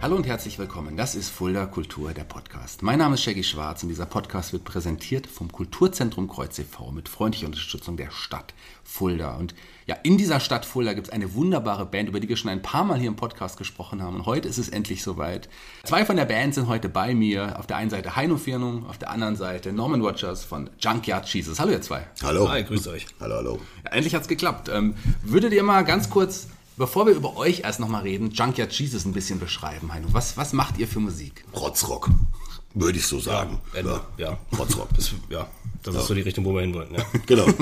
Hallo und herzlich willkommen. Das ist Fulda Kultur, der Podcast. Mein Name ist Shaggy Schwarz und dieser Podcast wird präsentiert vom Kulturzentrum Kreuz e.V. mit freundlicher Unterstützung der Stadt Fulda. Und ja, in dieser Stadt Fulda gibt es eine wunderbare Band, über die wir schon ein paar Mal hier im Podcast gesprochen haben. Und heute ist es endlich soweit. Zwei von der Band sind heute bei mir. Auf der einen Seite Heino Firnung, auf der anderen Seite Norman Rogers von Junkyard Jesus. Hallo ihr zwei. Hallo. Hi, grüßt euch. Hallo, hallo. Ja, endlich hat's geklappt. Ähm, würdet ihr mal ganz kurz Bevor wir über euch erst nochmal reden, Junkyard Jesus ein bisschen beschreiben, Heino. Was, was macht ihr für Musik? Rotzrock, würde ich so sagen. Ende. Ja. Rotzrock. Das, ja, das ist so die Richtung, wo wir hinwollen. Ja. Genau. Ob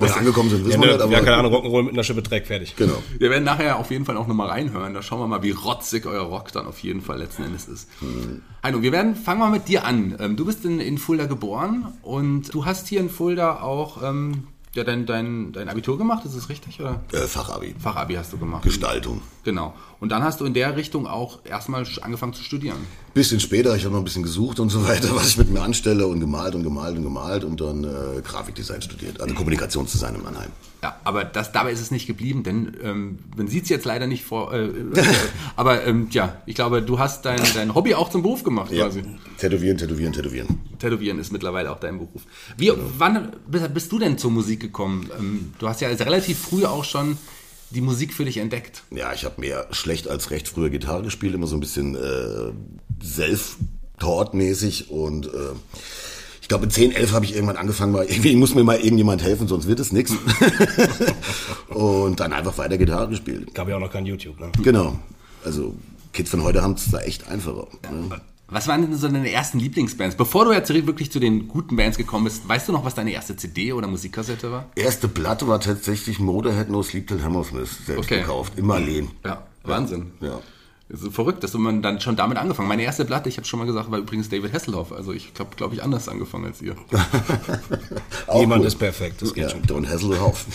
wir angekommen sind, Ja, wissen wir ne, nicht, aber ja, keine Ahnung, Rock'n'Roll mit einer Schippe Dreck, fertig. Genau. Wir werden nachher auf jeden Fall auch nochmal reinhören. Da schauen wir mal, wie rotzig euer Rock dann auf jeden Fall letzten Endes ist. Heino, wir werden, fangen wir mit dir an. Ähm, Du bist in, in Fulda geboren und du hast hier in Fulda auch ähm, ja, dein, dein, dein Abitur gemacht, ist das richtig? Oder? Äh, Fachabi. Fachabi hast du gemacht. Gestaltung. Genau. Und dann hast du in der Richtung auch erstmal angefangen zu studieren. Bisschen später, ich habe noch ein bisschen gesucht und so weiter, was ich mit mir anstelle und gemalt und gemalt und gemalt und dann äh, Grafikdesign studiert, also Kommunikationsdesign in Mannheim. Ja, aber das, dabei ist es nicht geblieben, denn ähm, man sieht es jetzt leider nicht vor. Äh, aber ähm, ja, ich glaube, du hast dein, dein Hobby auch zum Beruf gemacht Ja. quasi. Tätowieren, tätowieren, tätowieren. Tätowieren ist mittlerweile auch dein Beruf. Wie, wann bist- bist du denn zur Musik gekommen? Ähm, du hast ja also relativ früh auch schon die Musik für dich entdeckt. Ja, ich habe mehr schlecht als recht früher Gitarre gespielt, immer so ein bisschen äh, self-taught-mäßig und äh, ich glaube, mit 10, 11 habe ich irgendwann angefangen, mal, irgendwie muss mir mal irgendjemand helfen, sonst wird es nichts. Und dann einfach weiter Gitarre gespielt. Gab ja auch noch kein YouTube, ne? Genau. Also Kids von heute haben es da echt einfacher. Ne? Was waren denn so deine ersten Lieblingsbands? Bevor du jetzt wirklich zu den guten Bands gekommen bist, weißt du noch, was deine erste CD oder Musikkassette war? Erste Platte war tatsächlich Motorhead No Sleep Till Hammersmith, selbst Okay. gekauft, im Marleen. Ja, Wahnsinn. Ja. Das ist verrückt, dass man dann schon damit angefangen. Meine erste Platte, ich habe schon mal gesagt, war übrigens David Hasselhoff. Also ich habe, glaube ich, anders angefangen als ihr. Niemand gut. ist perfekt, das geht Ja, schon. Don Hasselhoff.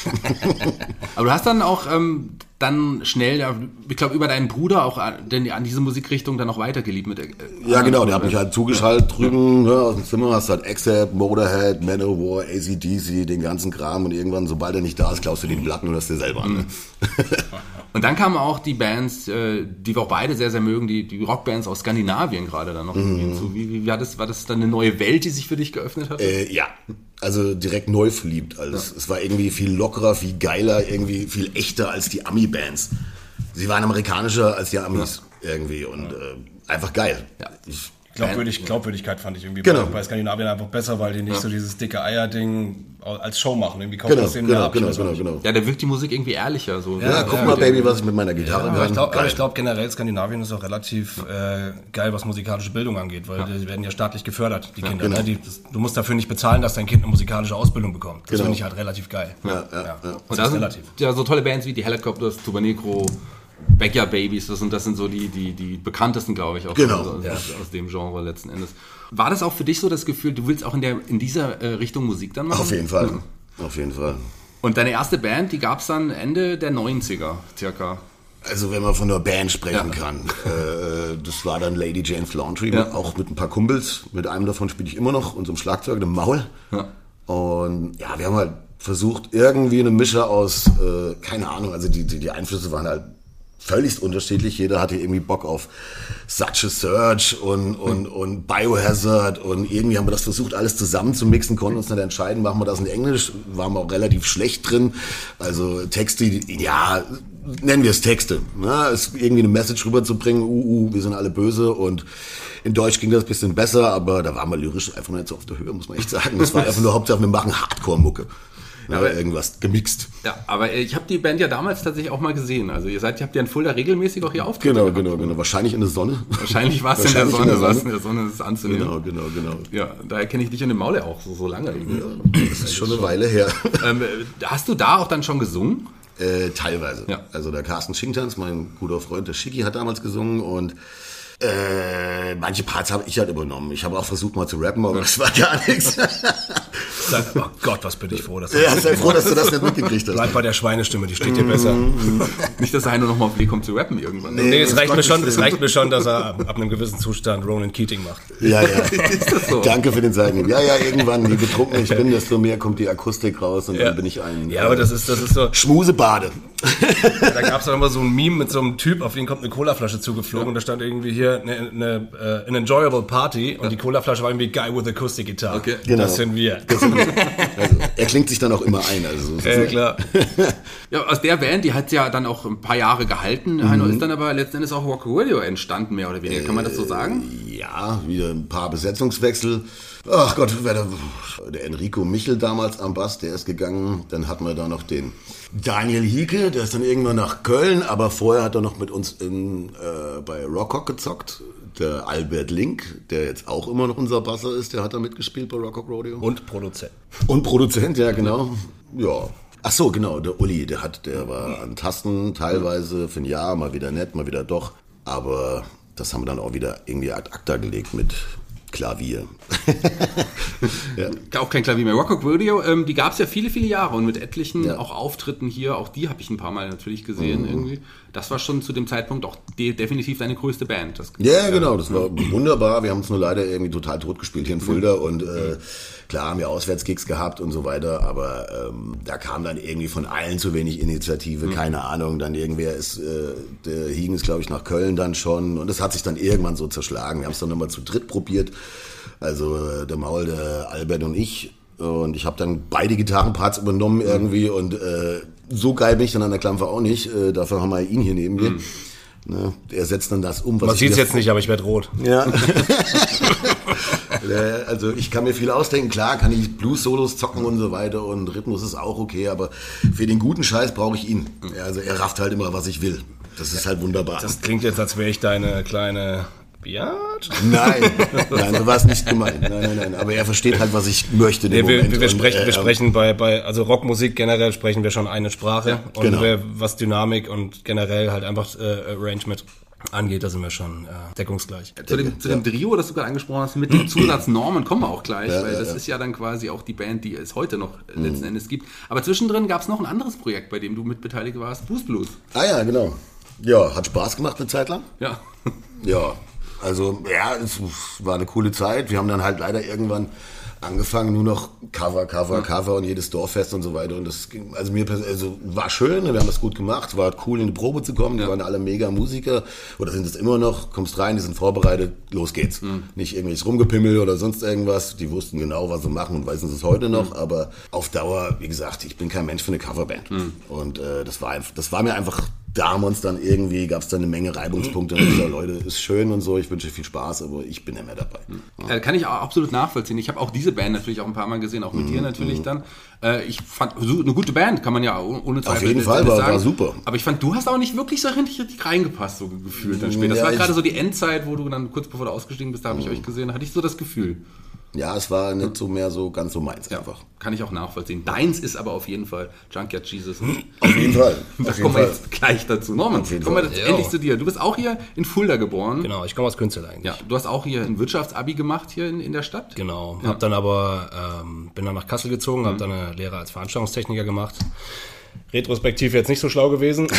Aber du hast dann auch ähm, dann schnell, ja, ich glaube, über deinen Bruder auch an, denn an diese Musikrichtung dann auch weitergeliebt. Mit, äh, Ja, genau, der hat mich halt zugeschaltet drüben ne, aus dem Zimmer, hast halt Accept, Motorhead, Manowar, ACDC, den ganzen Kram und irgendwann, sobald er nicht da ist, klaust du die Platten und hörst dir selber an. Ne? Und dann kamen auch die Bands, äh, die wir auch beide sehr, sehr mögen, die, die Rockbands aus Skandinavien gerade dann noch Mhm. hinzu. Wie, wie war, das, war das dann eine neue Welt, die sich für dich geöffnet hat? Äh, ja, also direkt neu verliebt. Also es, es war irgendwie viel lockerer, viel geiler, irgendwie viel echter als die Ami-Bands. Sie waren amerikanischer als die Amis irgendwie und äh, einfach geil. Ja. Ich, Glaubwürdig, Glaubwürdigkeit fand ich irgendwie Genau. bei, bei Skandinavien einfach besser, weil die nicht so dieses dicke Eier-Ding als Show machen. Irgendwie kauft genau, das denen genau, ab. genau, ich genau, genau. Ja, da wirkt die Musik irgendwie ehrlicher. So, Ja, guck mal, Baby, was ich mit meiner Gitarre Aber ich kann. glaube Geil. glaub, generell Skandinavien ist auch relativ äh, geil, was musikalische Bildung angeht, weil die werden ja staatlich gefördert, die Kinder. genau. Ne? Die, das, du musst dafür nicht bezahlen, dass dein Kind eine musikalische Ausbildung bekommt. Das Genau. finde ich halt relativ geil. Ja, ja, ja. Das Und ist relativ. ja so tolle Bands wie die Helicopters, Tuba Negro, Backyard Babies, das sind, das sind so die, die, die bekanntesten, glaube ich, auch Genau. aus, aus, aus dem Genre letzten Endes. War das auch für dich so das Gefühl, du willst auch in, der, in dieser äh, Richtung Musik dann machen? Auf jeden Fall. Auf jeden Fall. Und deine erste Band, die gab es dann Ende der 90er, circa. Also wenn man von der Band sprechen Ja. kann, äh, das war dann Lady Jane Flaundry, Ja. auch mit ein paar Kumpels. Mit einem davon spiele ich immer noch, unserem Schlagzeug, dem Maul. Ja. Und ja, wir haben halt versucht, irgendwie eine Mische aus, äh, keine Ahnung, also die, die, die Einflüsse waren halt völlig unterschiedlich. Jeder hatte irgendwie Bock auf Such a Search und, und, und Biohazard und irgendwie haben wir das versucht, alles zusammen zu mixen, konnten uns nicht entscheiden, machen wir das in Englisch, waren wir auch relativ schlecht drin. Also Texte, ja, nennen wir es Texte. Ne? Es irgendwie eine Message rüberzubringen, uh, uh, wir sind alle böse und in Deutsch ging das ein bisschen besser, aber da waren wir lyrisch einfach nicht so auf der Höhe, muss man echt sagen. Das war einfach nur Hauptsache, wir machen Hardcore-Mucke. Ja, aber- irgendwas gemixt. Ja, aber ich habe die Band ja damals tatsächlich auch mal gesehen. Also ihr seid, ihr habt ja in Fulda regelmäßig auch hier Auftritte Genau, genau, genau. Wahrscheinlich in der Sonne. Wahrscheinlich war es in der Sonne, in der war es in der Sonne, das ist anzunehmen. Genau, genau, genau. Ja, daher kenne ich dich in dem Maule auch so, so lange. irgendwie. Das ist schon eine Weile her. Ähm, äh, hast du da auch dann schon gesungen? Äh, teilweise. Ja. Also der Carsten Schinktanz, mein guter Freund, der Schicki, hat damals gesungen und Äh, manche Parts habe ich halt übernommen. Ich habe auch versucht mal zu rappen, aber das war gar nichts. Sag, oh Gott, was bin ich froh, dass ja, sei froh, dass du das nicht mitgekriegt hast. Bleib bei der Schweinestimme, die steht dir besser. Nicht, dass der Heino nochmal auf den Weg kommt zu rappen irgendwann. Nee, es reicht, mir schon, es reicht mir schon, dass er ab, ab einem gewissen Zustand Ronan Keating macht. Ja, ja. das so? Danke für den Seitenhieb. Ja, ja, irgendwann, je betrunken ich bin, desto mehr kommt die Akustik raus und dann bin ich ein Ja, aber das ist, das ist so. Schmusebade. Da gab es dann immer so ein Meme mit so einem Typ, auf den kommt eine Colaflasche zugeflogen und da stand irgendwie hier eine, eine, äh, an enjoyable party und die Colaflasche war irgendwie Guy with Acoustic Guitar. Okay. Genau. Das sind wir. Also, er klingt sich dann auch immer ein. Also, Ja, klar. Ja, aus der Band, die hat ja dann auch ein paar Jahre gehalten. Heino ist dann aber letzten Endes auch Rock Radio entstanden, mehr oder weniger. Kann man das so sagen? Ja, wieder ein paar Besetzungswechsel. Ach Gott, wer der, der Enrico Michel damals am Bass, der ist gegangen. Dann hatten wir da noch den Daniel Hieke, der ist dann irgendwann nach Köln, aber vorher hat er noch mit uns in, äh, bei Rockhock gezockt. Der Albert Link, der jetzt auch immer noch unser Basser ist, der hat da mitgespielt bei Rockhock Rodeo. Und Produzent. Und Produzent, ja, genau. Ja. Ach so, genau, der Uli, der hat, der war an Tasten teilweise für ein Jahr, mal wieder nett, mal wieder doch. Aber das haben wir dann auch wieder irgendwie ad acta gelegt mit Klavier. ja. Auch kein Klavier mehr. Rock Radio, ähm, die gab es ja viele, viele Jahre und mit etlichen Ja. auch Auftritten hier, auch die habe ich ein paar Mal natürlich gesehen irgendwie. Das war schon zu dem Zeitpunkt auch de definitiv deine größte Band. Das, Ja, genau, das war wunderbar. Wir haben es nur leider irgendwie total tot gespielt hier in Fulda und äh, klar haben wir Auswärtsgigs gehabt und so weiter, aber ähm, da kam dann irgendwie von allen zu wenig Initiative, keine Ahnung. Dann irgendwer ist, äh, der Hiegen ist glaube ich nach Köln dann schon und das hat sich dann irgendwann so zerschlagen. Wir haben es dann nochmal zu dritt probiert, also äh, der Maul, der Albert und ich. Und ich habe dann beide Gitarrenparts übernommen irgendwie und äh, so geil bin ich dann an der Klampfe auch nicht. Äh, dafür haben wir ihn hier neben mir. Ne, er setzt dann das um, was Man sieht es jetzt nicht, aber ich werde rot. ja. Äh, also ich kann mir viel ausdenken, klar kann ich Blues-Solos zocken und so weiter und Rhythmus ist auch okay, aber für den guten Scheiß brauche ich ihn. Ja, Also er rafft halt immer, was ich will. Das ist halt wunderbar. Das klingt jetzt, als wäre ich deine kleine Beat. nein, nein, so war es nicht gemeint. Nein, nein, nein. Aber er versteht halt, was ich möchte. Nee, wir, wir, Und, sprechen, äh, wir sprechen bei, bei, also Rockmusik generell sprechen wir schon eine Sprache. und genau. wir, was Dynamik und generell halt einfach äh, Arrangement angeht, da sind wir schon äh, deckungsgleich. Zu dem, zu dem Trio, das du gerade angesprochen hast, mit dem Zusatz Norman kommen wir auch gleich, Ja, weil ja, das ja. ist ja dann quasi auch die Band, die es heute noch äh, letzten Endes gibt. Aber zwischendrin gab es noch ein anderes Projekt, bei dem du mitbeteiligt warst, Boost Blues. Ah ja, genau. Ja, hat Spaß gemacht eine Zeit lang. Ja. Ja, also ja, es war eine coole Zeit. Wir haben dann halt leider irgendwann angefangen, nur noch Cover, Cover, Cover und jedes Dorffest und so weiter. Und das ging, also mir also war schön, wir haben das gut gemacht, war cool in die Probe zu kommen. Die waren alle mega Musiker oder sind es immer noch. Kommst rein, die sind vorbereitet, los geht's. Nicht irgendwelches Rumgepimmel oder sonst irgendwas. Die wussten genau, was sie machen und wissen es heute noch. Aber auf Dauer, wie gesagt, ich bin kein Mensch für eine Coverband. Und äh, das war einfach, das war mir einfach damals dann irgendwie gab es dann eine Menge Reibungspunkte. Und gesagt, Leute, ist schön und so, ich wünsche viel Spaß, aber ich bin nicht mehr dabei. Äh, kann ich auch absolut nachvollziehen. Ich habe auch diese Band natürlich auch ein paar Mal gesehen, auch mit dir natürlich dann. Äh, ich fand so eine gute Band, kann man ja oh- ohne Zweifel jeden letztendlich Fall, war- war super. Aber ich fand, du hast auch nicht wirklich so richtig, reingepasst, so gefühlt dann später. Das Ja, war gerade so die Endzeit, wo du dann kurz bevor du ausgestiegen bist, da habe ich euch gesehen, da hatte ich so das Gefühl. Ja, es war nicht so mehr so ganz so meins Ja, einfach. kann ich auch nachvollziehen. Deins ist aber auf jeden Fall Junkyard Jesus. Auf jeden Fall. Da Auf jeden kommen wir Fall. jetzt gleich dazu. Norman, kommen wir jetzt Ja. endlich zu dir. Du bist auch hier in Fulda geboren. Genau, ich komme aus Künstler eigentlich. Ja, du hast auch hier ein Wirtschaftsabi gemacht hier in, in der Stadt. Genau. Hab dann aber, ähm, bin dann nach Kassel gezogen, Mhm. habe dann eine Lehre als Veranstaltungstechniker gemacht. Retrospektiv jetzt nicht so schlau gewesen.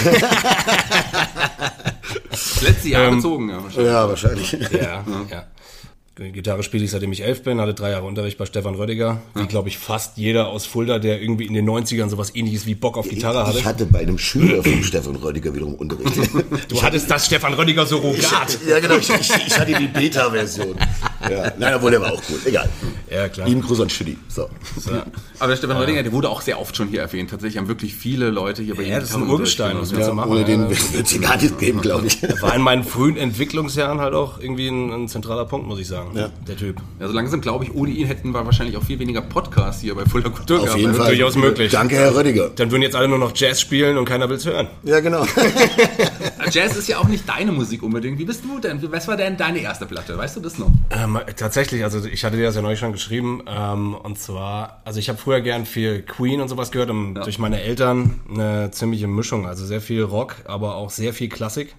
Das letzte Jahr Ähm, bezogen, ja. wahrscheinlich. Ja, wahrscheinlich. ja, ja. Gitarre spiele ich seitdem ich elf bin, hatte drei Jahre Unterricht bei Stefan Rödiger, wie glaube ich fast jeder aus Fulda, der irgendwie in den 90ern sowas ähnliches wie Bock auf Gitarre hatte. Ich hatte bei einem Schüler von Stefan Rödiger wiederum Unterricht. Du hattest das Stefan Rödiger Surrogat. ja, genau. Ich, ich, ich hatte die Beta-Version. Ja. Nein, obwohl der war auch cool. Egal. Ja, klar. Lieben Gruß an Schütti. So. Ja. Aber der Stefan Rödinger, der wurde auch sehr oft schon hier erwähnt. Tatsächlich haben wirklich viele Leute hier bei ihm Ja, das ist ein Urgestein, was du machen? Ohne den Ja, wird es gar nicht geben, glaube ich. War in meinen frühen Entwicklungsjahren halt auch irgendwie ein, ein zentraler Punkt, muss ich sagen. Ja. Der Typ. Ja, so langsam glaube ich, ohne ihn hätten wir wahrscheinlich auch viel weniger Podcasts hier bei Fulda Kultur Auf gehabt. jeden Also Fall. durchaus möglich. Danke, Herr Rödiger. Dann würden jetzt alle nur noch Jazz spielen und keiner will's hören. Ja, genau. Jazz ist ja auch nicht deine Musik unbedingt. Wie bist du denn? Was war denn deine erste Platte? Weißt du das noch? Ähm, tatsächlich, also ich hatte dir das ja neulich schon geschrieben. Ähm, und zwar, also ich habe früher gern viel Queen und sowas gehört und durch meine Eltern eine ziemliche Mischung. Also sehr viel Rock, aber auch sehr viel Klassik.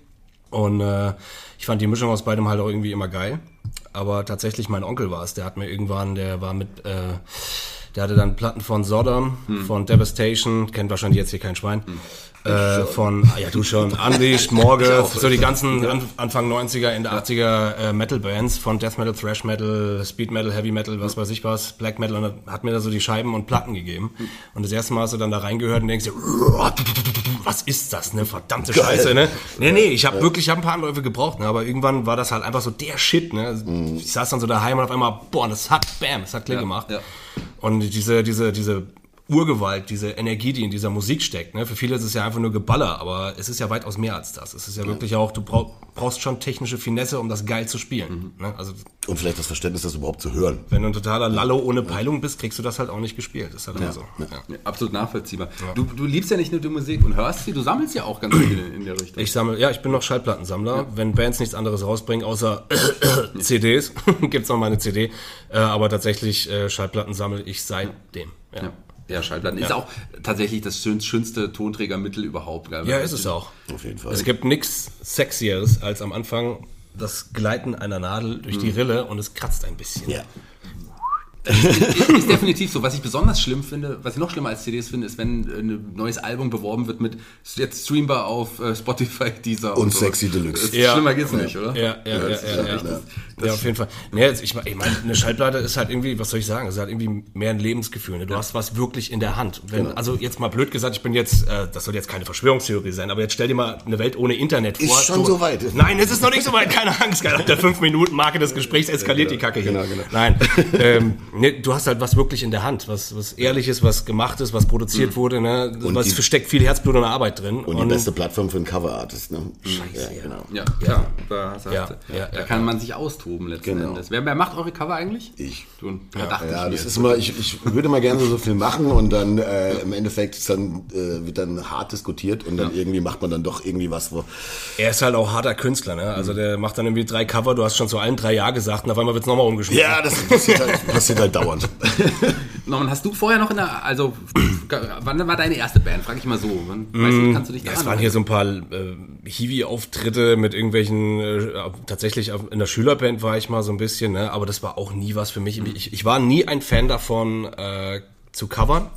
Und äh, ich fand die Mischung aus beidem halt auch irgendwie immer geil. Aber tatsächlich mein Onkel war es, der hat mir irgendwann, der war mit, äh, der hatte dann Platten von Sodom, von Devastation, kennt wahrscheinlich jetzt hier kein Schwein. Äh, von, ah, ja du schon, Unleashed, Morgue, so die ganzen An Anfang 90er, Ende 80er äh, Metal-Bands von Death Metal, Thrash Metal, Speed Metal, Heavy Metal, was weiß ich was, Black Metal und hat mir da so die Scheiben und Platten gegeben. Und das erste Mal hast du dann da reingehört und denkst dir, was ist das, ne? Verdammte Scheiße, ne? Nee, nee, ich habe wirklich, ich habe ein paar Anläufe gebraucht, ne? Aber irgendwann war das halt einfach so der Shit, ne? Ich saß dann so daheim und auf einmal, boah, das hat, bam, das hat Klick gemacht. ja. Und diese, diese, diese Urgewalt, diese Energie, die in dieser Musik steckt. Ne? Für viele ist es ja einfach nur Geballer, aber es ist ja weitaus mehr als das. Es ist ja wirklich auch, du brauch, brauchst schon technische Finesse, um das geil zu spielen. Ne? Also Und vielleicht das Verständnis, das überhaupt zu hören. wenn du ein totaler Lallo ohne Peilung bist, kriegst du das halt auch nicht gespielt. Ist halt immer so. Ja. Ja, absolut nachvollziehbar. Du, du liebst ja nicht nur die Musik und hörst sie, du sammelst ja auch ganz viel in, in der Richtung. Ich sammle, ja, ich bin noch Schallplattensammler. Wenn Bands nichts anderes rausbringen, außer CDs, gibt's noch mal eine CD. Äh, aber tatsächlich äh, Schallplatten sammle ich seitdem. Ja. Ja. Ja, Schallplatten ist auch tatsächlich das schön, schönste Tonträgermittel überhaupt. gell? ja, ist es auch. Auf jeden Fall. Es gibt nichts Sexieres als am Anfang das Gleiten einer Nadel durch die Rille und es kratzt ein bisschen. ja. Ist definitiv so. Was ich besonders schlimm finde, was ich noch schlimmer als CDs finde, ist, wenn ein neues Album beworben wird mit jetzt streambar auf äh, Spotify, dieser Und so. Sexy Deluxe. Das Ja. Schlimmer geht's nicht, oder? Ja, ja, ja, das ja, ja ja, echt- ja. auf jeden Fall. Nee, jetzt, ich, mein- ich meine, eine Schallplatte ist halt irgendwie, was soll ich sagen, es ist halt irgendwie mehr ein Lebensgefühl. Ne? Du hast was wirklich in der Hand. Wenn, Genau. Also jetzt mal blöd gesagt, ich bin jetzt, äh, das soll jetzt keine Verschwörungstheorie sein, aber jetzt stell dir mal eine Welt ohne Internet vor. Ist schon du, so weit. Nein, es ist noch nicht so weit, keine Angst. Nach der fünf Minuten Marke des Gesprächs eskaliert die Kacke hier. Genau, genau. Nein, ähm, nee, du hast halt was wirklich in der Hand, was, was ehrliches, was gemacht ist, was produziert wurde. Ne? Was die- versteckt viel Herzblut und Arbeit drin. Und die beste Plattform für einen Cover-Artist, ne? Scheiße, ja, genau. Ja, klar. Da, Ja, da ja, ja, kann man sich austoben letzten Genau. Endes. Wer, wer macht eure Cover eigentlich? Ich. Du, ja, Ja, ich das ist immer, ich, ich würde mal gerne so viel machen und dann äh, im Endeffekt ist dann, äh, wird dann hart diskutiert und dann irgendwie macht man dann doch irgendwie was, wo. Er ist halt auch harter Künstler, ne? Also der macht dann irgendwie drei Cover, du hast schon zu allen drei Ja gesagt und auf einmal wird's nochmal umgeschmissen. Ja, das passiert halt, passiert halt dauernd. Norman, hast du vorher noch in der, also, wann war deine erste Band? Frag ich mal so. Wann, weißt du, kannst du dich Ja, daran es waren hier so ein paar äh, Hiwi-Auftritte mit irgendwelchen, äh, tatsächlich in der Schülerband war ich mal so ein bisschen, ne? aber das war auch nie was für mich. Ich, ich war nie ein Fan davon, äh, zu covern.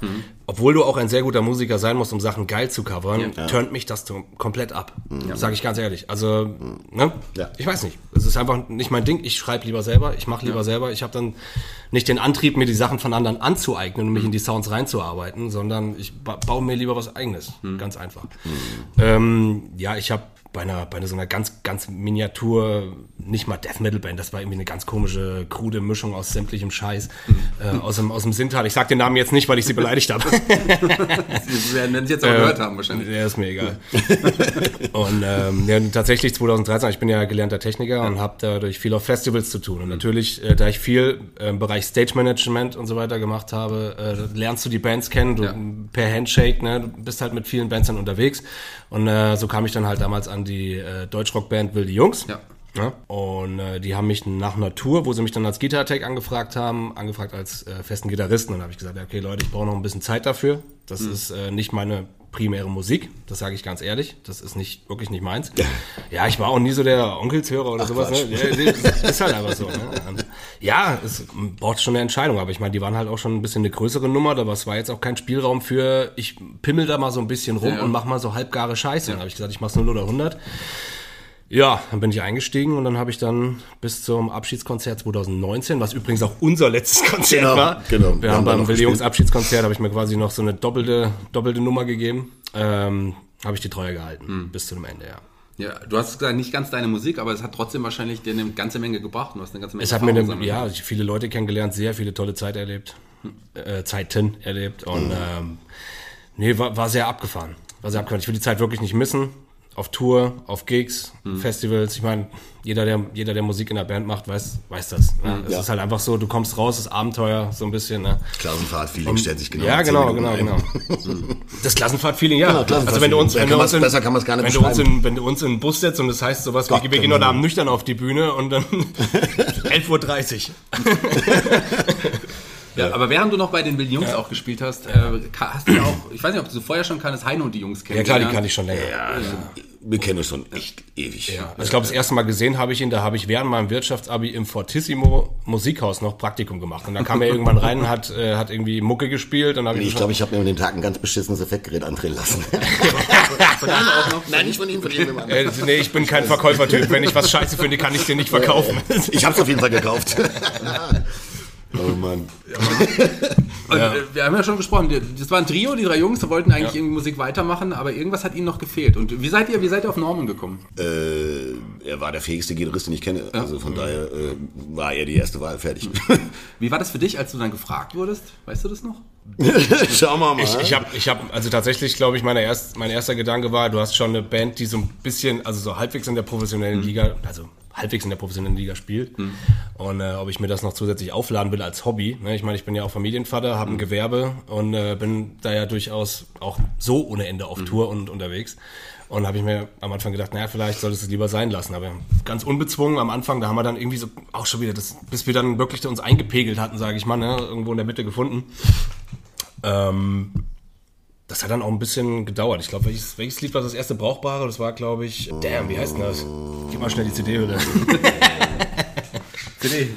Obwohl du auch ein sehr guter Musiker sein musst, um Sachen geil zu covern, turnt mich das komplett ab. Sage ich ganz ehrlich. Also, ne? Ja. Ich weiß nicht. Es ist einfach nicht mein Ding. Ich schreibe lieber selber, ich mache lieber selber. Ich habe dann nicht den Antrieb, mir die Sachen von anderen anzueignen und mich in die Sounds reinzuarbeiten, sondern ich ba baue mir lieber was eigenes. Ganz einfach. Ähm, ja, ich habe bei einer, bei so einer ganz, ganz Miniatur, nicht mal Death Metal Band, das war irgendwie eine ganz komische, krude Mischung aus sämtlichem Scheiß, äh, aus dem, aus dem Sintal. Ich sag den Namen jetzt nicht, weil ich sie beleidigt habe. Sie werden es jetzt auch gehört haben wahrscheinlich. Ja, ist mir egal. und ähm, ja, tatsächlich 2013, ich bin ja gelernter Techniker und habe dadurch viel auf Festivals zu tun. Und natürlich, äh, da ich viel äh, im Bereich Stage Management und so weiter gemacht habe, äh, lernst du die Bands kennen, du Ja. per Handshake, ne, du bist halt mit vielen Bands dann unterwegs. Und äh, so kam ich dann halt damals an die äh, Deutschrock-Band Wilde Jungs. Ja. Ja, und äh, die haben mich nach einer Tour, wo sie mich dann als Guitar Tech angefragt haben, angefragt als äh, festen Gitarristen. Und dann habe ich gesagt, ja, okay Leute, ich brauche noch ein bisschen Zeit dafür. Das ist äh, nicht meine primäre Musik, das sage ich ganz ehrlich. Das ist nicht wirklich nicht meins. Ja, ich war auch nie so der Onkelshörer oder sowas. Ne? Ja, ist halt einfach so. Ne? Ja, es braucht schon eine Entscheidung, aber ich meine, die waren halt auch schon ein bisschen eine größere Nummer, aber es war jetzt auch kein Spielraum für, ich pimmel da mal so ein bisschen rum Ja. und mach mal so halbgare Scheiße. Dann habe ich gesagt, ich mach's 0 oder 100. Ja, dann bin ich eingestiegen und dann habe ich dann bis zum Abschiedskonzert 2019, was übrigens auch unser letztes Konzert Genau, war. genau. Wir, Wir haben beim noch Willi Jungs gespielt. Abschiedskonzert habe ich mir quasi noch so eine doppelte doppelte Nummer gegeben. Ähm, habe ich die Treue gehalten Hm. bis zu dem Ende, ja. Ja, du hast gesagt, nicht ganz deine Musik, aber es hat trotzdem wahrscheinlich dir eine ganze Menge gebracht. Du hast eine ganze Menge Es hat mir eine, ja, ich viele Leute kennengelernt, sehr viele tolle Zeit erlebt, äh, Zeiten erlebt und ähm, nee, war, war sehr abgefahren. War sehr abgefahren. Ich will die Zeit wirklich nicht missen. Auf Tour, auf Gigs, Festivals. Ich meine, jeder der, jeder, der Musik in der Band macht, weiß, weiß das. Ne? Es Ja. ist halt einfach so, du kommst raus, das Abenteuer, so ein bisschen. Ne? Klassenfahrt-Feeling stellt sich genau ja, genau, genau, genau. Das Klassenfahrt-Feeling, ja. Genau, Klassenfahrt-Feeling. also wenn du uns, wenn du uns in, besser kann man's gar nicht wenn du uns beschreiben. in, wenn du uns in den Bus setzt und das heißt sowas, Gott, wir, wir gehen heute Abend nüchtern auf die Bühne und dann 11.30 Uhr. Ja, aber während du noch bei den Wilden Jungs auch gespielt hast, äh, hast du ja auch, ich weiß nicht, ob du vorher schon kannst, Heino und die Jungs kennen. Ja klar, die kann ich schon länger. Wir kennen uns schon echt ewig. Ja. Also ich glaube, das erste Mal gesehen habe ich ihn, da habe ich während meinem Wirtschaftsabi im Fortissimo Musikhaus noch Praktikum gemacht. Und da kam er irgendwann rein und hat, äh, hat irgendwie Mucke gespielt und ich, Ich glaube, ich habe mir an dem Tag ein ganz beschissenes Effektgerät andrehen lassen. Von ihm auch noch. Nein, nicht von ihm, von ihm. äh, nee, ich bin kein Verkäufertyp. Wenn ich was scheiße finde, kann ich den nicht verkaufen. Ich habe es auf jeden Fall gekauft. oh Mann. Und, äh, wir haben ja schon gesprochen, das war ein Trio, die drei Jungs, die wollten eigentlich irgendwie Musik weitermachen, aber irgendwas hat ihnen noch gefehlt. Und wie seid ihr, wie seid ihr auf Norman gekommen? Äh, er war der fähigste Gitarrist, den ich kenne. Also von daher äh, war er die erste Wahl fertig. Wie war das für dich, als du dann gefragt wurdest? Weißt du das noch? Schauen wir mal. Ich, ich habe, ich hab, also tatsächlich glaube ich, meine erst, mein erster Gedanke war, du hast schon eine Band, die so ein bisschen, also so halbwegs in der professionellen Liga, also halbwegs in der professionellen Liga spielt. Und äh, ob ich mir das noch zusätzlich aufladen will als Hobby. Ne? Ich meine, ich bin ja auch Familienvater, habe ein Gewerbe und äh, bin da ja durchaus auch so ohne Ende auf Tour und unterwegs. Und habe ich mir am Anfang gedacht, naja, vielleicht solltest du es lieber sein lassen. Aber ganz unbezwungen am Anfang, da haben wir dann irgendwie so auch schon wieder, das, bis wir dann wirklich uns eingepegelt hatten, sage ich mal, ne? irgendwo in der Mitte gefunden. Ähm, das hat dann auch ein bisschen gedauert. Ich glaube, welches, welches Lied war das erste Brauchbare? Das war, glaube ich, damn, wie heißt denn das? Gib mal schnell die CD-Hülle. CD. Äh,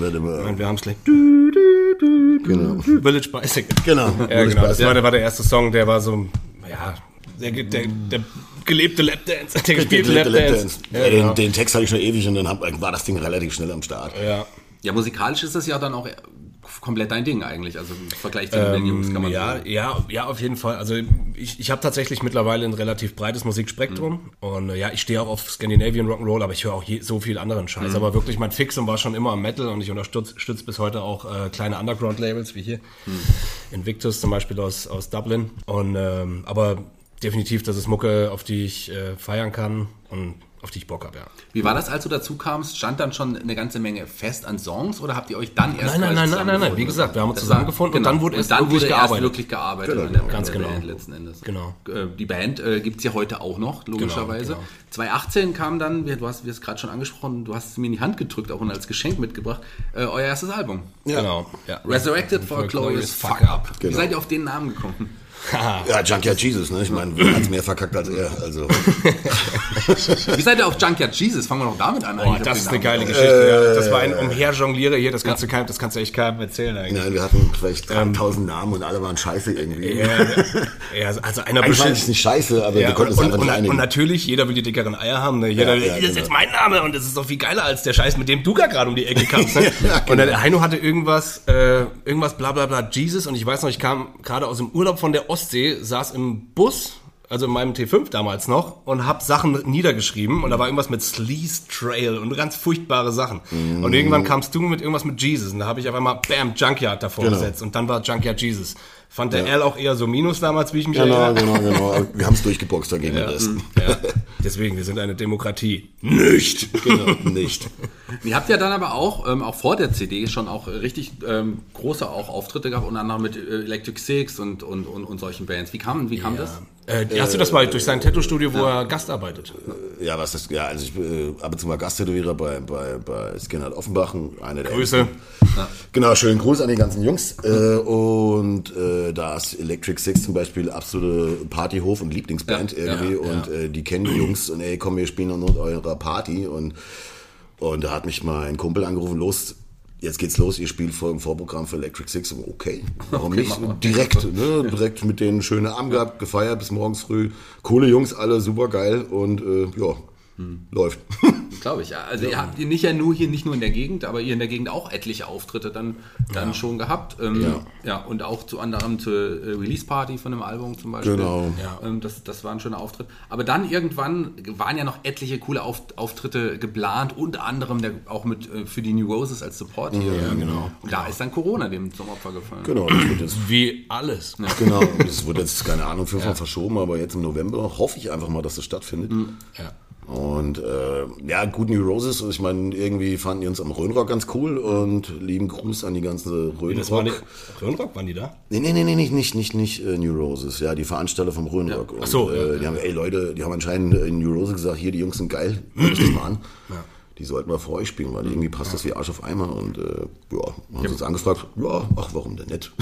warte mal. Und wir haben es gleich. Du, du, du, Genau. Village Bicycle. Genau. Ja, genau. Das war, der- war der erste Song, der war so, ja, der, der, der gelebte Lapdance, der gespielte Lapdance. Lapdance. Ja, Ja, den, genau. den Text hatte ich schon ewig und dann hab, war das Ding relativ schnell am Start. ja. Ja, musikalisch ist das ja dann auch komplett dein Ding eigentlich. Also im Vergleich zu den Jungs kann man ja, sagen. ja, ja, auf jeden Fall. Also ich, ich habe tatsächlich mittlerweile ein relativ breites Musikspektrum Mhm. und äh, ja, ich stehe auch auf Scandinavian Rock'n'Roll, aber ich höre auch je, so viel anderen Scheiß. Mhm. Aber wirklich mein Fixum war schon immer am Metal und ich unterstütze stütz bis heute auch äh, kleine Underground-Labels wie hier Mhm. Invictus zum Beispiel aus aus Dublin. Und ähm, aber definitiv, das ist Mucke, auf die ich äh, feiern kann und auf die ich Bock habe, ja. Wie war das, als du dazu kamst? Stand dann schon eine ganze Menge fest an Songs oder habt ihr euch dann erst Nein, nein, nein, nein, nein, nein. Wie gesagt, wir haben uns zusammengefunden und genau. dann wurde erst dann wirklich wurde erst gearbeitet. wirklich gearbeitet Genau, an der, ganz an der genau. Band letzten Endes. Genau. Äh, Die Band äh, gibt es ja heute auch noch, logischerweise. genau. 2018 kam dann, wir- du hast es gerade schon angesprochen, du hast es mir in die Hand gedrückt, auch und als Geschenk mitgebracht, äh, euer erstes Album. Genau. Ja. Resurrected for a Glorious Fuck Up. Wie Genau. seid ihr auf den Namen gekommen? Ja, Junkyard Jesus, ne? Ich meine, wer hat's mehr verkackt als er? Also, Wie seid ihr auf Junkyard Jesus? Fangen wir doch damit an. Boah, eigentlich, das ist eine geile Geschichte. ja. Das war ein Umherjongliere hier, das kannst du keinem, das kannst du echt keinem erzählen eigentlich. nein, wir hatten vielleicht 3000 Namen und alle waren scheiße irgendwie. Ja, ja, also einer Eigentlich fand bestimmt. ich es nicht scheiße, aber wir Ja, konnten uns einfach und, nicht und, einigen. und natürlich, jeder will die dickeren Eier haben. Ne? Jeder, Ja, ja, das ist genau. jetzt mein Name und das ist doch viel geiler als der Scheiß, mit dem du gerade um die Ecke kamst. Ne? Und der Heino hatte irgendwas, äh, irgendwas bla bla bla Jesus und ich weiß noch, ich kam gerade aus dem Urlaub von der Ostsee, saß im Bus, also in meinem T5 damals noch und hab Sachen niedergeschrieben und da war irgendwas mit Sleaze Trail und ganz furchtbare Sachen. Mhm. Und irgendwann kamst du mit irgendwas mit Jesus und da habe ich auf einmal Bam Junkyard davor Genau. gesetzt und dann war Junkyard Jesus. Fand der L auch eher so minus damals, wie ich mich Genau, erinnere. genau, genau. Aber Wir haben es durchgeboxt dagegen Rest. Ja, deswegen, wir sind eine Demokratie. Nicht! Genau, nicht. Ihr habt ja dann aber auch, ähm, auch vor der CD schon auch richtig ähm, große auch Auftritte gehabt, unter anderem mit äh, Electric Six und, und, und, und solchen Bands. Wie kam, wie kam das? Äh, hast du das mal durch sein Tattoo-Studio, wo er Gast arbeitet? Ja, was ist, ja, also ich äh, ab und zu mal Gasttätowierer bei, bei, bei Skinhead Offenbach, einer der Grüße. Genau, schönen Gruß an die ganzen Jungs. Äh, und äh, da ist Electric Six zum Beispiel absolute Partyhof und Lieblingsband Ja, irgendwie. ja, und Äh, die kennen die Jungs und ey, komm, wir spielen an eurer Party. Und, und da hat mich mal ein Kumpel angerufen, los, jetzt geht's los, ihr spielt vor im Vorprogramm für Electric Six. Und Okay, warum nicht? machen wir. Direkt, ne? Direkt mit denen schöne Abend gehabt, gefeiert bis morgens früh. Coole Jungs, alle super geil und äh, ja, läuft. Glaube ich, ja. Also ihr habt ihr nicht ja nur hier, nicht nur in der Gegend, aber ihr in der Gegend auch etliche Auftritte dann, dann schon gehabt. Ähm, ja. Ja. und auch zu anderem zur äh, Release-Party von einem Album zum Beispiel. Genau. Ja. Ähm, das, das war ein schöner Auftritt. Aber dann irgendwann waren ja noch etliche coole Auf, Auftritte geplant, unter anderem der, auch mit äh, für die New Roses als Support hier. Ja, genau. Und da ist dann Corona dem zum Opfer gefallen. Genau, das wird jetzt Wie alles. Genau, das wurde jetzt, keine Ahnung, fünfmal verschoben, aber jetzt im November hoffe ich einfach mal, dass das stattfindet. Ja. Und äh, ja, gut, New Roses, ich meine, irgendwie fanden die uns am Rhönrock ganz cool und lieben Gruß an die ganze Das war die, Rhönrock. Rhönrock, waren die da? Nee, nee, nee, nee, nicht, nicht, nicht, nicht äh, New Roses, ja, die Veranstalter vom Rhönrock. Und, Ach so, äh, ja, die haben, ey Leute, die haben anscheinend in New Roses gesagt, hier, die Jungs sind geil, euch das mal an. Die die sollten wir vor euch spielen, weil irgendwie passt das wie Arsch auf Eimer und äh, ja, haben sie uns angefragt, ja, ach, warum denn nicht?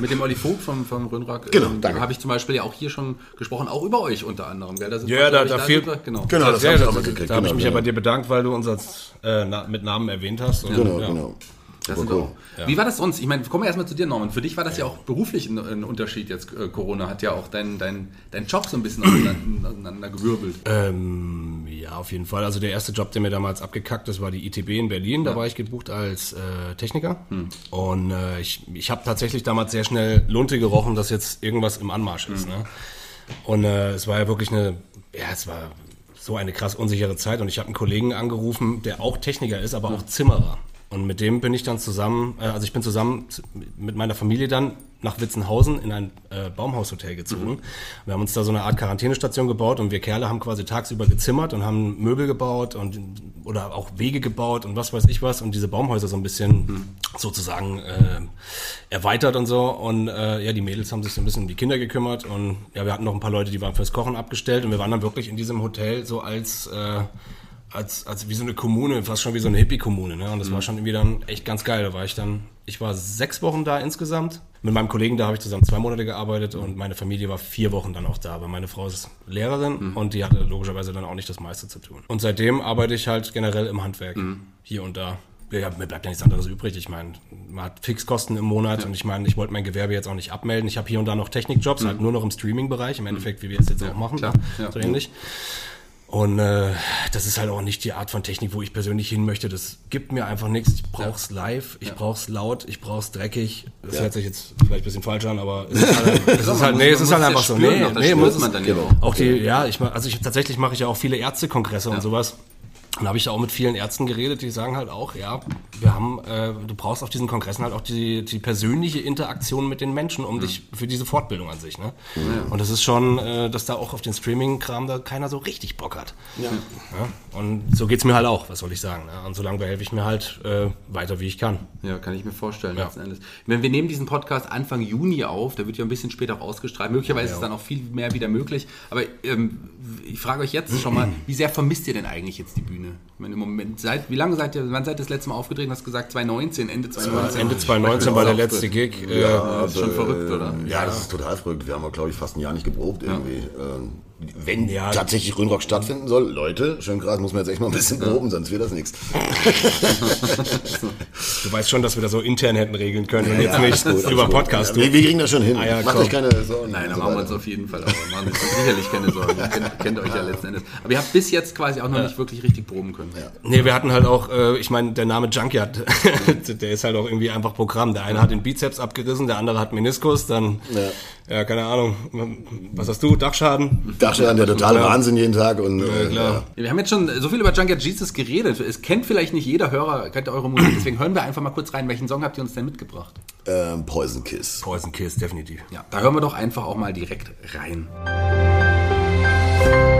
Mit dem Olli Vogt vom, vom Röhnrock Genau, ähm, danke. habe ich zum Beispiel ja auch hier schon gesprochen, auch über euch unter anderem. Gell? Das ist Ja, da, da fehlt. Genau. Genau, das ja, hab ich da, auch mal da, gekriegt, habe ich genau, mich ja genau. bei dir bedankt, weil du uns als, äh, na, mit Namen erwähnt hast. Und, Genau, ja. genau. Das sind cool. auch, Wie war das sonst? Ich meine, kommen wir erstmal zu dir, Norman. Für dich war das ja, auch beruflich ein, ein Unterschied jetzt. Äh, Corona hat ja auch deinen dein, dein Job so ein bisschen auseinander, auseinander gewirbelt. Ähm, ja, auf jeden Fall. Also der erste Job, der mir damals abgekackt ist, war die ITB in Berlin. Da war ich gebucht als äh, Techniker. Und äh, ich, ich habe tatsächlich damals sehr schnell Lunte gerochen, dass jetzt irgendwas im Anmarsch ist. Ne? Und äh, es war ja wirklich eine, ja, es war so eine krass unsichere Zeit. Und ich habe einen Kollegen angerufen, der auch Techniker ist, aber auch Zimmerer. Und mit dem bin ich dann zusammen, äh, also ich bin zusammen mit meiner Familie dann nach Witzenhausen in ein äh, Baumhaushotel gezogen. Wir haben uns da so eine Art Quarantänestation gebaut und wir Kerle haben quasi tagsüber gezimmert und haben Möbel gebaut und oder auch Wege gebaut und was weiß ich was und diese Baumhäuser so ein bisschen sozusagen äh, erweitert und so. Und äh, ja, die Mädels haben sich so ein bisschen um die Kinder gekümmert und ja, wir hatten noch ein paar Leute, die waren fürs Kochen abgestellt und wir waren dann wirklich in diesem Hotel so als äh, als, als wie so eine Kommune, fast schon wie so eine Hippie-Kommune. Ne? Und das war schon irgendwie dann echt ganz geil. Da war ich dann, ich war sechs Wochen da insgesamt. Mit meinem Kollegen da habe ich zusammen zwei Monate gearbeitet und meine Familie war vier Wochen dann auch da, weil meine Frau ist Lehrerin und die hatte logischerweise dann auch nicht das meiste zu tun. Und seitdem arbeite ich halt generell im Handwerk, hier und da. Ja, mir bleibt ja nichts anderes übrig. Ich meine, man hat Fixkosten im Monat und ich meine, ich wollte mein Gewerbe jetzt auch nicht abmelden. Ich habe hier und da noch Technikjobs, halt nur noch im Streaming-Bereich, im Endeffekt, wie wir es jetzt auch machen, klar. Ja. so ähnlich. Und äh, das ist halt auch nicht die Art von Technik, wo ich persönlich hin möchte. Das gibt mir einfach nichts. Ich brauch's live, ich brauch's laut, ich brauch's dreckig. Das hört sich jetzt vielleicht ein bisschen falsch an, aber es ist halt, es ist halt, nee, es ist halt einfach so. Nee, nee, das muss man dann genau. ja auch. auch die, ja, ich also ich tatsächlich mache ich ja auch viele Ärztekongresse und sowas. Und habe ich da auch mit vielen Ärzten geredet, die sagen halt auch, ja, wir haben, äh, du brauchst auf diesen Kongressen halt auch die, die persönliche Interaktion mit den Menschen, um dich für diese Fortbildung an sich. Ne? Und das ist schon, äh, dass da auch auf den Streaming-Kram da keiner so richtig Bock hat. Ja. Und so geht's mir halt auch, was soll ich sagen. Ne? Und solange behelfe ich mir halt äh, weiter, wie ich kann. Ja, kann ich mir vorstellen, Ja. letzten Endes. Wenn wir nehmen diesen Podcast Anfang Juni auf, der wird ja ein bisschen später auch ausgestrahlt. Möglicherweise ist dann auch viel mehr wieder möglich. Aber ähm, ich frage euch jetzt schon mal, wie sehr vermisst ihr denn eigentlich jetzt die Bühne? Ich meine, im Moment, seit, wie lange seid ihr, wann seid ihr das letzte Mal aufgetreten? Hast gesagt 2019, Ende 2019. Ende 2019 war der letzte Gig. Äh, das ist schon verrückt, oder? Ja, das ist total verrückt. Wir haben, glaube ich, fast ein Jahr nicht geprobt irgendwie. Ähm, wenn Ja. tatsächlich Röhnrock stattfinden soll, Leute, schön krass, muss man jetzt echt mal ein bisschen proben, sonst wird das nichts. Du weißt schon, dass wir das so intern hätten regeln können und jetzt Ja, nicht gut, über. Podcast. Ja, wir, wir kriegen das schon hin. Ah ja, Macht euch keine Sorgen. Nein, da so machen wir uns auf jeden Fall auch. Machen wir uns sicherlich keine Sorgen. Ihr kennt, kennt euch ja letzten Endes. Aber ihr habt bis jetzt quasi auch noch nicht wirklich richtig proben können. Nee, wir hatten halt auch, äh, ich meine, der Name Junkyard, der ist halt auch irgendwie einfach Programm. Der eine hat den Bizeps abgerissen, der andere hat Meniskus, dann, ja, keine Ahnung, was hast du, Dachschaden? Dachschaden, der totale Ja. Wahnsinn jeden Tag. Und, äh, klar. Wir haben jetzt schon so viel über Junkyard Jesus geredet. Es kennt vielleicht nicht jeder Hörer, kennt eure Musik. Deswegen hören wir einfach mal kurz rein. Welchen Song habt ihr uns denn mitgebracht? Ja, ähm, Poison Kiss. Poison Kiss, definitiv. Ja, da hören wir doch einfach auch mal direkt rein. Another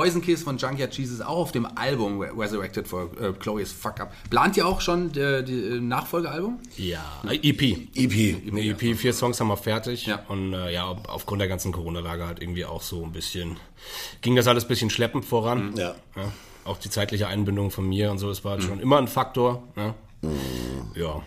Poison Kiss von Junkyard Jesus auch auf dem Album Resurrected for äh, Glorious Fuck Up. Plant ihr auch schon die, die äh, Nachfolgealbum? Ja, EP. EP. Eine EP, vier Songs haben wir fertig. Ja. Und äh, ja, aufgrund der ganzen Corona-Lage halt irgendwie auch so ein bisschen, ging das alles ein bisschen schleppend voran. Ja. Auch die zeitliche Einbindung von mir und so, das war halt schon immer ein Faktor. Ne? Ja.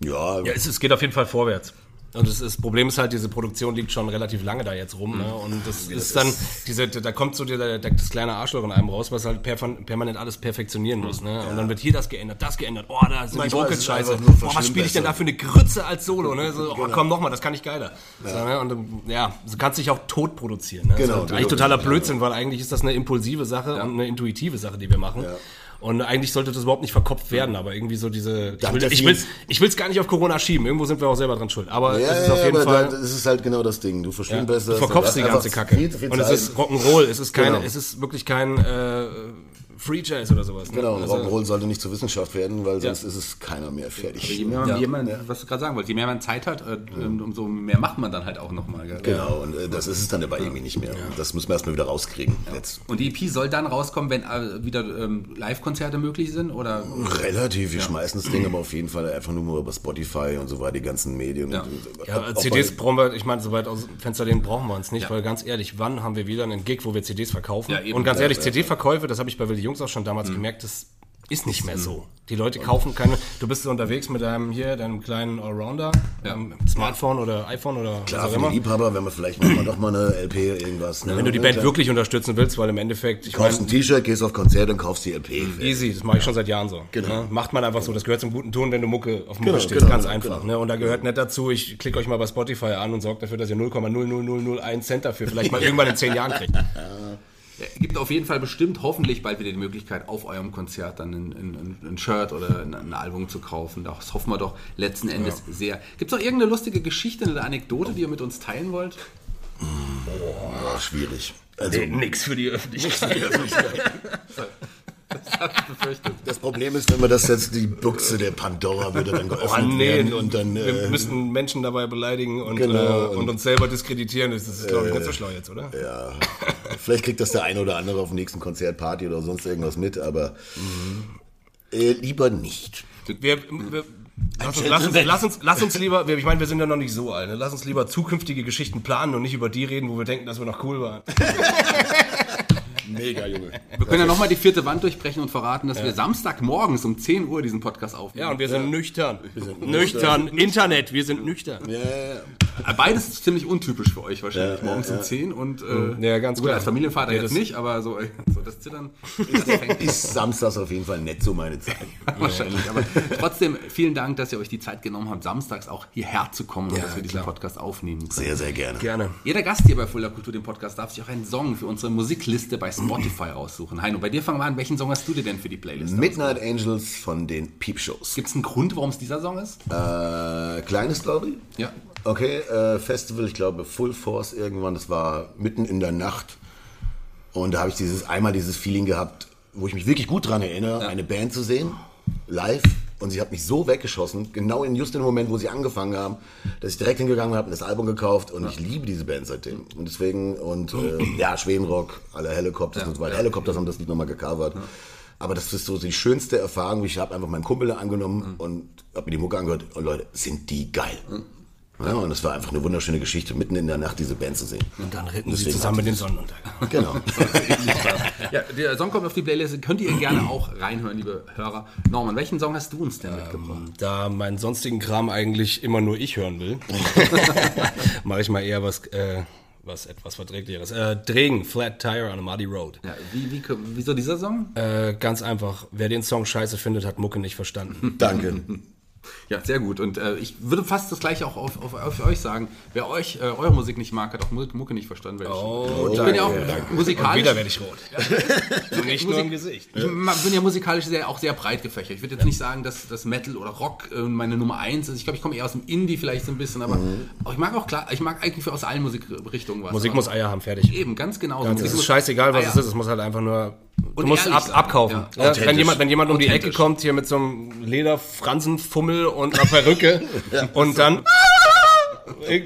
Ja, Ja, es, es geht auf jeden Fall vorwärts. Und das, das Problem ist halt, diese Produktion liegt schon relativ lange da jetzt rum. Ne? Und das ist dann, diese, da kommt so der, der, das kleine Arschloch in einem raus, was halt per, permanent alles perfektionieren muss. Ne? Und dann wird hier das geändert, das geändert. Oh, da sind die Manchmal Vocals ist es scheiße. Boah, was spiele ich denn da für verschwindend eine Grütze als Solo? Ne? So, oh, komm nochmal, das kann ich geiler. So, ne? Und ähm, ja, du kannst dich auch tot produzieren. Ne? Genau, das ist genau, eigentlich totaler genau. Blödsinn, weil eigentlich ist das eine impulsive Sache und eine intuitive Sache, die wir machen. Und eigentlich sollte das überhaupt nicht verkopft werden, aber irgendwie so diese. Ich will der ich will's, ich will's gar nicht auf Corona schieben. Irgendwo sind wir auch selber dran schuld. Aber ja, es ist auf jeden Fall. da- das ist halt genau das Ding. Du Ja, verschwindest du verkaufst die ganze Kacke. Viel, viel und es ist Rock'n'Roll, es ist keine, Genau. es ist wirklich kein äh, Free Jazz oder sowas. Ne? Genau, und Also- Rock'n'Roll sollte nicht zur Wissenschaft werden, weil sonst ist es keiner mehr fertig. Je mehr, man, je mehr man, was du gerade sagen wolltest, je mehr man Zeit hat, äh, umso mehr macht man dann halt auch nochmal. Genau, und äh, das ist es dann aber irgendwie nicht mehr. Das müssen wir erstmal wieder rauskriegen. Jetzt Und die EP soll dann rauskommen, wenn äh, wieder ähm, Live-Konzerte möglich sind? Oder? relativ, wir schmeißen das Ding aber auf jeden Fall einfach nur über Spotify und so weiter, die ganzen Medien. Ja. Und, Ja, ob- CDs brauchen wir, ich meine, soweit aus dem Fenster lehnen brauchen wir uns nicht, Ja. weil ganz ehrlich, wann haben wir wieder einen Gig, wo wir CDs verkaufen? Ja, und ganz Ja, ehrlich, ja, CD-Verkäufe, das habe ich bei Willi Jungs auch schon damals gemerkt, das ist nicht mehr so. Die Leute kaufen keine, du bist so unterwegs mit deinem hier, deinem kleinen Allrounder, ähm, Smartphone oder iPhone oder Klar, was auch immer. Liebhaber, wenn man vielleicht noch mal, noch mal eine LP irgendwas. Ne? Wenn du die Band klar. wirklich unterstützen willst, weil im Endeffekt, ich kaufst ein meine, T-Shirt, gehst auf Konzert und kaufst die LP. easy, das mache ich schon seit Jahren so. Genau. Ne? Macht man einfach so, das gehört zum guten Ton, wenn du Mucke auf dem Genau, Mucke stehst, genau, ganz genau, einfach. genau. Ne? Und da gehört nicht dazu, ich klicke euch mal bei Spotify an und sorge dafür, dass ihr 0,00001 Cent dafür vielleicht mal irgendwann in zehn Jahren kriegt. Ja, gibt auf jeden Fall bestimmt hoffentlich bald wieder die Möglichkeit, auf eurem Konzert dann ein, ein, ein Shirt oder ein, ein Album zu kaufen. Das hoffen wir doch letzten Endes sehr. Gibt es noch irgendeine lustige Geschichte, eine Anekdote, die ihr mit uns teilen wollt? Ja, schwierig. Also, nix für die Öffentlichkeit. Das Problem ist, wenn wir das jetzt, die Buchse der Pandora würde dann geöffnet werden und dann... wir Äh, müssten Menschen dabei beleidigen und, Genau, äh, und und- uns selber diskreditieren. Das ist, glaube ich, nicht so schlau jetzt, oder? ja, vielleicht kriegt das der eine oder andere auf dem nächsten Konzertparty oder sonst irgendwas mit, aber äh, lieber nicht. Wir, wir, lass, uns, lass, uns, lass, uns, lass uns lieber, wir- ich meine, wir sind ja noch nicht so alt, ne? lass uns lieber zukünftige Geschichten planen und nicht über die reden, wo wir denken, dass wir noch cool waren. Mega, Junge. Wir können ja nochmal die vierte Wand durchbrechen und verraten, dass wir Samstagmorgens um 10 Uhr diesen Podcast aufnehmen. Ja, und wir sind nüchtern. nüchtern. Internet, wir sind nüchtern. Ja, ja, ja. Äh, Beides ist ziemlich untypisch für euch wahrscheinlich. Ja, Morgens ja, um 10 und äh, Ja, ganz gut, klar. als Familienvater Ja, jetzt das- nicht, aber so, so das Zittern Ist samstags auf jeden Fall nicht so meine Zeit. wahrscheinlich. Aber trotzdem vielen Dank, dass ihr euch die Zeit genommen habt, samstags auch hierher zu kommen und Ja, dass wir diesen klar. Podcast aufnehmen können. Sehr, sehr gerne. Gerne. Jeder Gast hier bei Fuller Kultur, dem Podcast, darf sich auch einen Song für unsere Musikliste bei Spotify raussuchen. Heino, bei dir fangen wir an. Welchen Song hast du dir denn für die Playlist? Midnight Angels von den Peepshows. Gibt es einen Grund, warum es dieser Song ist? Äh, kleines, glaube ich. Ja. Okay, äh, Festival, ich glaube Full Force irgendwann, das war mitten in der Nacht. Und da habe ich dieses einmal dieses Feeling gehabt, wo ich mich wirklich gut dran erinnere, eine Band zu sehen, live. Und sie hat mich so weggeschossen, genau in just dem Moment, wo sie angefangen haben, dass ich direkt hingegangen habe und das Album gekauft. Und ich liebe diese Band seitdem. Und deswegen, und äh, ja, Schwedenrock, alle Helicopters und so weiter. Helicopters haben das Lied nochmal gecovert. Aber das ist so die schönste Erfahrung. Ich habe einfach meinen Kumpel angenommen und habe mir die Mucke angehört. Und Leute, sind die geil. Ja, und es war einfach eine wunderschöne Geschichte, mitten in der Nacht diese Band zu sehen. Und dann ritten sie Deswegen zusammen mit den Sonnenuntergang. Genau. Ja, der Song kommt auf die Playlist. Könnt ihr gerne auch reinhören, liebe Hörer. Norman, welchen Song hast du uns denn mitgebracht? Da meinen sonstigen Kram eigentlich immer nur ich hören will, mache ich mal eher was, äh, was etwas Verträglicheres. Äh, Dregen, Flat Tire on a Muddy Road. Ja, wie, wie, wieso dieser Song? Äh, ganz einfach, wer den Song scheiße findet, hat Mucke nicht verstanden. Danke. Ja, sehr gut. Und äh, ich würde fast das gleiche auch auf, auf, auf euch sagen. Wer euch äh, eure Musik nicht mag, hat auch Mu- Mucke nicht verstanden. Weil Oh, ich, ich bin ja auch danke, Und musikalisch. wieder werde ich rot. Und nicht nur im Gesicht. Ich bin ja musikalisch sehr, auch sehr breit gefächert. Ich würde jetzt nicht sagen, dass, dass Metal oder Rock äh, meine Nummer eins ist. Ich glaube, ich komme eher aus dem Indie vielleicht so ein bisschen, aber auch ich mag auch klar, ich mag eigentlich aus allen Musikrichtungen was. Musik muss Eier haben, fertig. eben ganz genau. Es ist scheißegal, was es ist. Es muss halt einfach nur. Du Und musst ab, abkaufen. Ja. Ja, wenn, jemand, wenn jemand um die Ecke kommt, hier mit so einem Lederfransenfummel und einer Perücke und dann.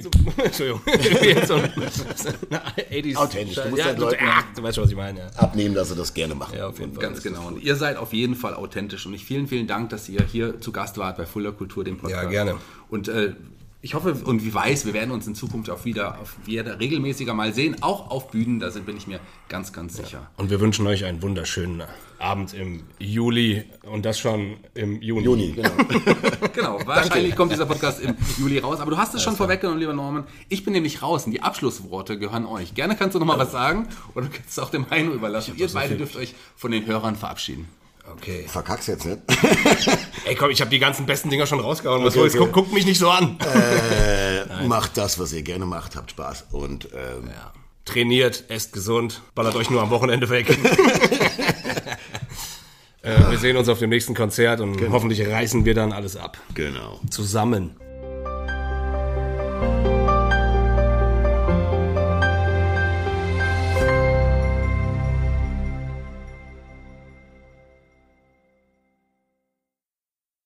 So- Entschuldigung. Jetzt so ein- eine 80s Authentisch. Du musst ja, halt Leuten- ja, du weißt schon, was ich meine. Ja, Abnehmen, dass sie das gerne machen. ja auf jeden Fall. Ganz genau. Und ihr seid auf jeden Fall authentisch. Und ich vielen, vielen Dank, dass ihr hier zu Gast wart bei Fuller Kultur, dem Podcast. Ja, gerne. Und äh, ich hoffe und wie weiß, wir werden uns in Zukunft auch wieder, auf, wieder regelmäßiger mal sehen, auch auf Bühnen. Da sind, bin ich mir ganz, ganz sicher. Und wir wünschen euch einen wunderschönen Abend im Juli und das schon im Juni. Juni, genau. Genau, wahrscheinlich kommt dieser Podcast im Juli raus. Aber du hast es schon vorweggenommen, lieber Norman. Ich bin nämlich raus und die Abschlussworte gehören euch. Gerne kannst du noch mal was sagen oder du kannst es auch dem Heino überlassen. Ihr beide dürft euch von den Hörern verabschieden. Okay. Verkack's jetzt nicht. Ey, komm, ich habe die ganzen besten Dinger schon rausgehauen. Was Okay, okay. Guck, guck mich nicht so an. Äh, macht das, was ihr gerne macht, habt Spaß. Und ähm, Trainiert, esst gesund, ballert euch nur am Wochenende weg. äh, wir sehen uns auf dem nächsten Konzert und hoffentlich reißen wir dann alles ab. genau. Zusammen.